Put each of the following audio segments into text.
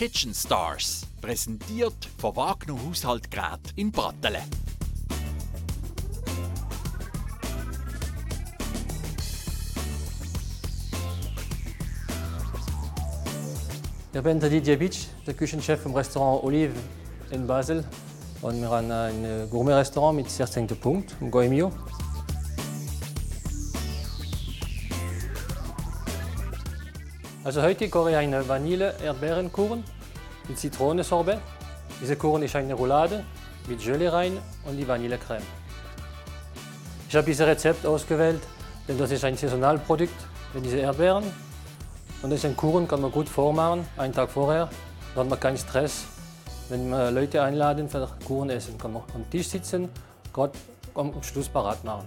Kitchen Stars, präsentiert von Wagner Haushaltgerät in Brattelen. Ich bin Didier Beach, der Küchenchef im Restaurant Olive in Basel. Und wir haben ein Gourmet-Restaurant mit 16. Punkt, im Goemio. Also heute koche ich einen Vanille-Erdbeerenkuchen mit Zitronensorbet. Dieser Kuchen ist eine Roulade mit Gelee rein und die Vanillecreme. Ich habe dieses Rezept ausgewählt, denn das ist ein Saisonalprodukt mit diesen Erdbeeren. Und ein Kuchen, kann man gut vormachen, einen Tag vorher. Dann hat man keinen Stress. Wenn man Leute einladen für Kuchen essen, kann man am Tisch sitzen, gerade am Schluss parat machen.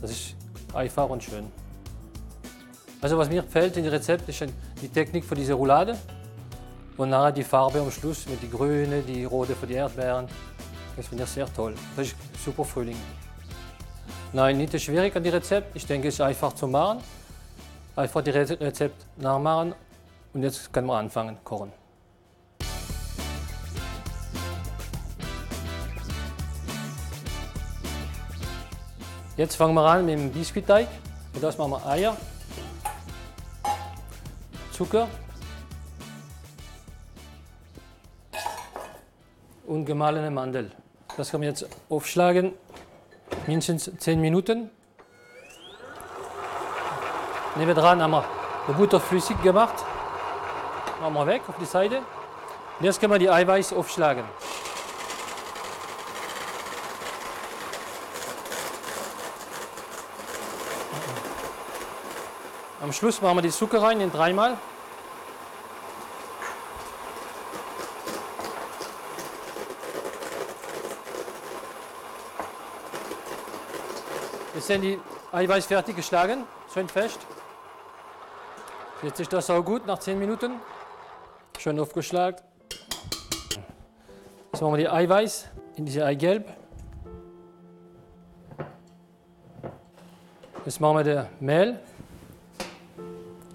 Das ist einfach und schön. Also was mir gefällt in dem Rezept ist die Technik für diese Roulade und nachher die Farbe am Schluss mit die grüne, die rote für die Erdbeeren. Das finde ich sehr toll. Das ist super Frühling. Nein, nicht schwierig an dem Rezept. Ich denke, es ist einfach zu machen. Einfach die Rezept nachmachen und jetzt können wir anfangen kochen. Jetzt fangen wir an mit dem Biskuitteig. Und das machen wir Eier. Zucker und gemahlene Mandel. Das kann man jetzt aufschlagen, mindestens 10 Minuten. Nebendran haben wir die Butter flüssig gemacht. Machen wir weg auf die Seite. Und jetzt können wir die Eiweiß aufschlagen. Am Schluss machen wir die Zucker rein in dreimal. Jetzt sind die Eiweiß fertig geschlagen, schön fest. Jetzt ist das auch gut nach 10 Minuten. Schön aufgeschlagen. Jetzt machen wir die Eiweiß in diese Eigelb. Jetzt machen wir das Mehl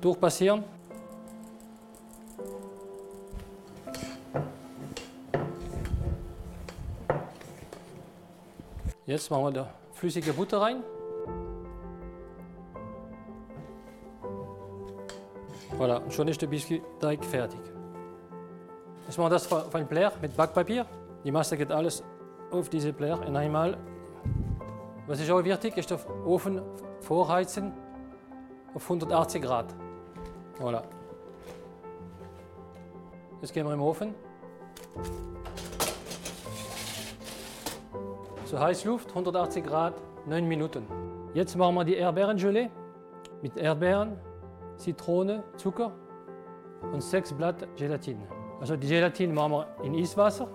durchpassieren. Jetzt machen wir da flüssige Butter rein. Voilà, und schon ist der Biskuitteig fertig. Jetzt machen wir das auf ein Blech mit Backpapier. Die Masse geht alles auf diese Blech in einmal. Was ist auch wichtig, ist der Ofen vorheizen auf 180 Grad. Voilà. Jetzt gehen wir im Ofen. So Heißluft, 180 Grad, 9 Minuten. Jetzt machen wir die Erdbeerengelee mit Erdbeeren, Zitrone, Zucker und 6 Blatt Gelatine. Also die Gelatine machen wir in Eiswasser.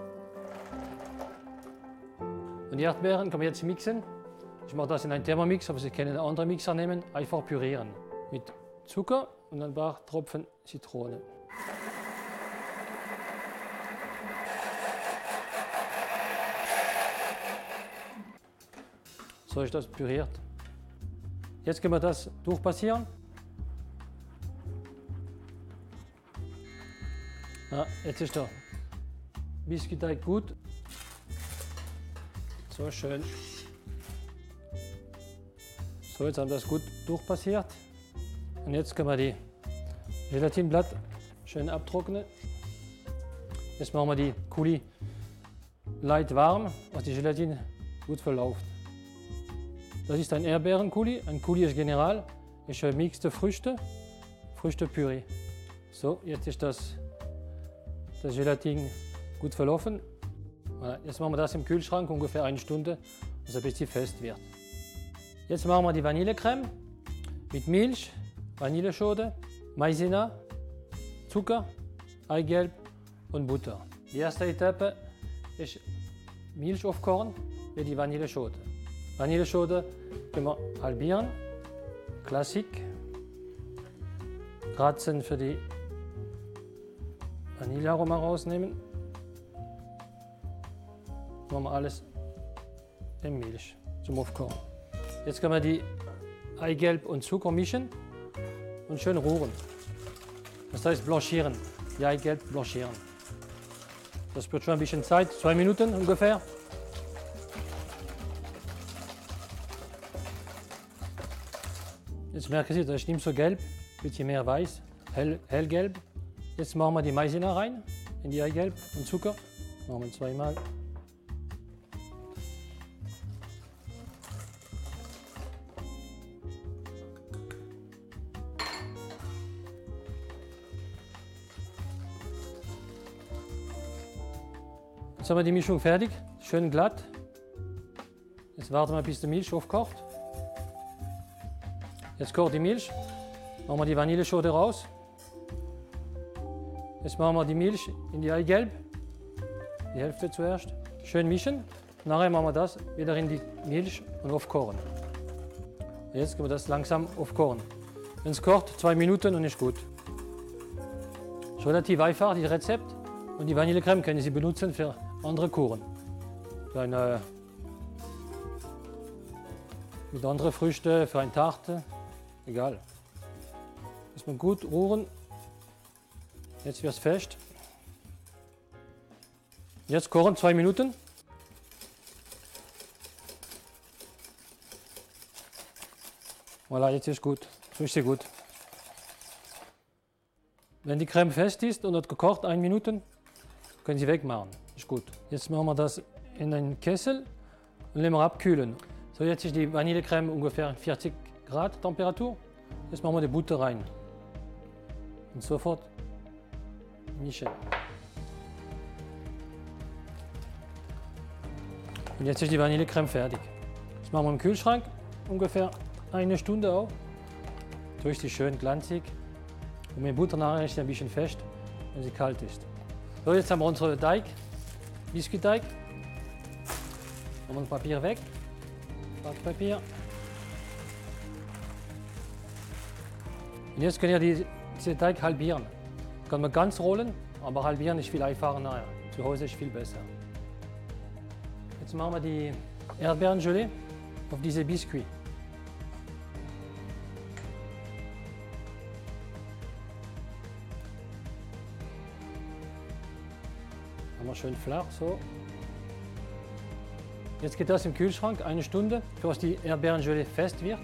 Und die Erdbeeren kann man jetzt mixen. Ich mache das in einen Thermomix, aber Sie können einen anderen Mixer nehmen. Einfach pürieren. Mit Zucker und ein paar Tropfen Zitrone. So ist das püriert. Jetzt können wir das durchpassieren. Ja, jetzt ist der Biskuitteig gut. So schön. So, jetzt haben wir das gut durchpassiert. Und jetzt können wir die Gelatineblatt schön abtrocknen. Jetzt machen wir die Kuli leicht warm, dass die Gelatine gut verläuft. Das ist ein Erdbeerenkuli. Ein Kuli ist General, ist mixte Früchte, Früchtepüree. So, jetzt ist das, das Gelatin gut verlaufen. Jetzt machen wir das im Kühlschrank ungefähr eine Stunde, es ein bisschen fest wird. Jetzt machen wir die Vanillecreme mit Milch, Vanilleschote, Maizena, Zucker, Eigelb und Butter. Die erste Etappe ist Milch aufkochen mit die Vanilleschote. Vanilleschote können halbieren, Klassik, kratzen für die Vanillearoma rausnehmen. Machen wir alles in Milch zum Aufkochen. Jetzt können wir die Eigelb und Zucker mischen und schön rühren. Das heißt blanchieren. die Eigelb blanchieren. Das wird schon ein bisschen Zeit, zwei Minuten ungefähr. Jetzt merken Sie, das ist nicht so gelb, ein bisschen mehr weiß, hell, hellgelb. Jetzt machen wir die Maisena rein, in die Eigelb und Zucker. Machen wir zweimal. Jetzt haben wir die Mischung fertig, schön glatt. Jetzt warten wir, bis die Milch aufkocht. Jetzt kocht die Milch. Machen wir die Vanilleschote raus. Jetzt machen wir die Milch in die Eigelb. Die Hälfte zuerst. Schön mischen. Nachher machen wir das wieder in die Milch und aufkochen. Jetzt können wir das langsam aufkochen. Wenn es kocht, zwei Minuten und ist gut. Ist relativ einfach, das Rezept. Und die Vanillecreme können Sie benutzen für andere Kuchen. Eine, mit anderen Früchten, für eine Tarte, egal. Muss man gut rühren. Jetzt wird es fest. Jetzt kochen zwei Minuten. Voilà, jetzt ist gut. So ist sie gut. Wenn die Creme fest ist und hat gekocht, eine Minute, können Sie wegmachen. Ist gut. Jetzt machen wir das in einen Kessel und nehmen wir abkühlen. So, jetzt ist die Vanillecreme ungefähr 40 Grad Temperatur. Jetzt machen wir die Butter rein. Und sofort mischen. Und jetzt ist die Vanillecreme fertig. Das machen wir im Kühlschrank ungefähr eine Stunde auf. Ist sie schön glanzig. Und mit Butter nachher ist sie ein bisschen fest, wenn sie kalt ist. So, jetzt haben wir unseren Teig, Biskuitteig. Machen wir das Papier weg, Backpapier. Und jetzt ihr die, diesen Teig halbieren. Kann man ganz rollen, aber halbieren ist viel einfacher nachher. Zu Hause ist viel besser. Jetzt machen wir die Erdbeerengelee auf diese Biskuit. Wir schön flach so. Jetzt geht das im Kühlschrank eine Stunde, bis die Erdbeerengelee fest wird.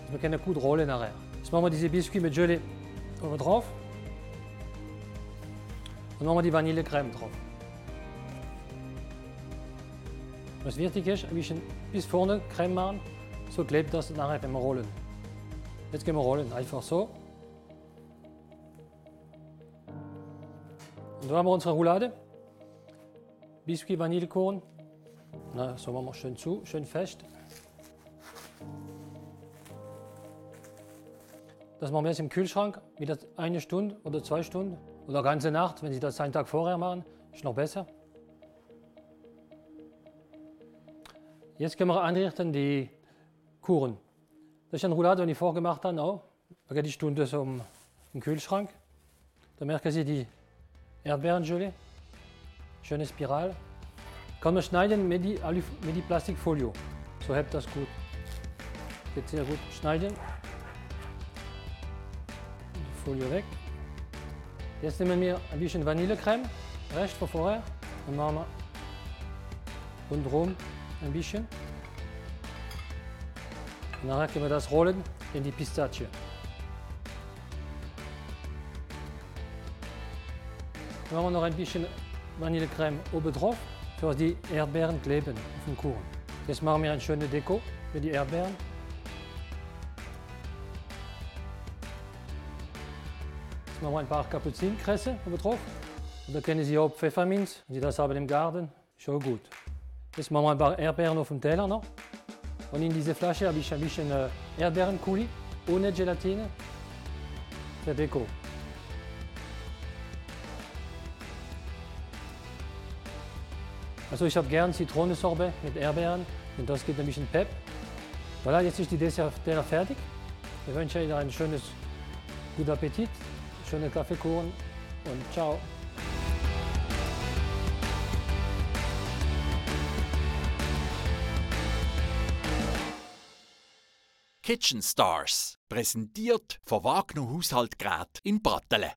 Also wir können gut rollen nachher. Jetzt machen wir diese Biskuit mit Gelee oben drauf. Und machen wir die Vanillecreme drauf. Was wichtig ist, ein bisschen bis vorne Creme machen, so klebt das nachher, wenn wir rollen. Jetzt gehen wir rollen, einfach so. Und da haben wir unsere Roulade. Biskuit, Vanillekuchen. Na, so machen wir schön zu, schön fest. Das machen wir jetzt im Kühlschrank, wieder eine Stunde oder zwei Stunden oder ganze Nacht. Wenn Sie das einen Tag vorher machen, ist noch besser. Jetzt können wir anrichten die Kuchen. Das ist eine Roulade, die ich vorgemacht habe, auch. Da geht die Stunde so im, im Kühlschrank. Da merken Sie die Erdbeerengelee. Schöne Spirale. Kann man schneiden mit die, Alu mit die Plastikfolie. So hebt das gut. Geht sehr gut schneiden. Die Folie weg. Jetzt nehmen wir ein bisschen Vanillecreme, Rest von vorher. Und machen wir rundherum ein bisschen. Und nachher können wir das rollen in die Pistazie. Dann machen wir noch ein bisschen Vanillecreme oben drauf, für die Erdbeeren kleben auf dem Kuchen. Jetzt machen wir eine schöne Deko für die Erdbeeren. Jetzt machen wir ein paar Kapuzinkresse oben drauf. Da können Sie auch Pfefferminz, wenn Sie das haben im Garten, schon gut. Jetzt machen wir ein paar Erdbeeren auf dem Teller noch. Und in diese Flasche habe ich ein bisschen äh, Erdbeerenkuli ohne Gelatine für Deko. Also ich habe gern Zitronensorbet mit Erdbeeren und das gibt ein bisschen Pep. Voilà, jetzt ist die Dessert fertig. Ich wünsche Ihnen ein schönes, guten Appetit, schöne Kaffeekuchen und ciao. Kitchen Stars, präsentiert von Wagner Haushaltgerät in Brattelen.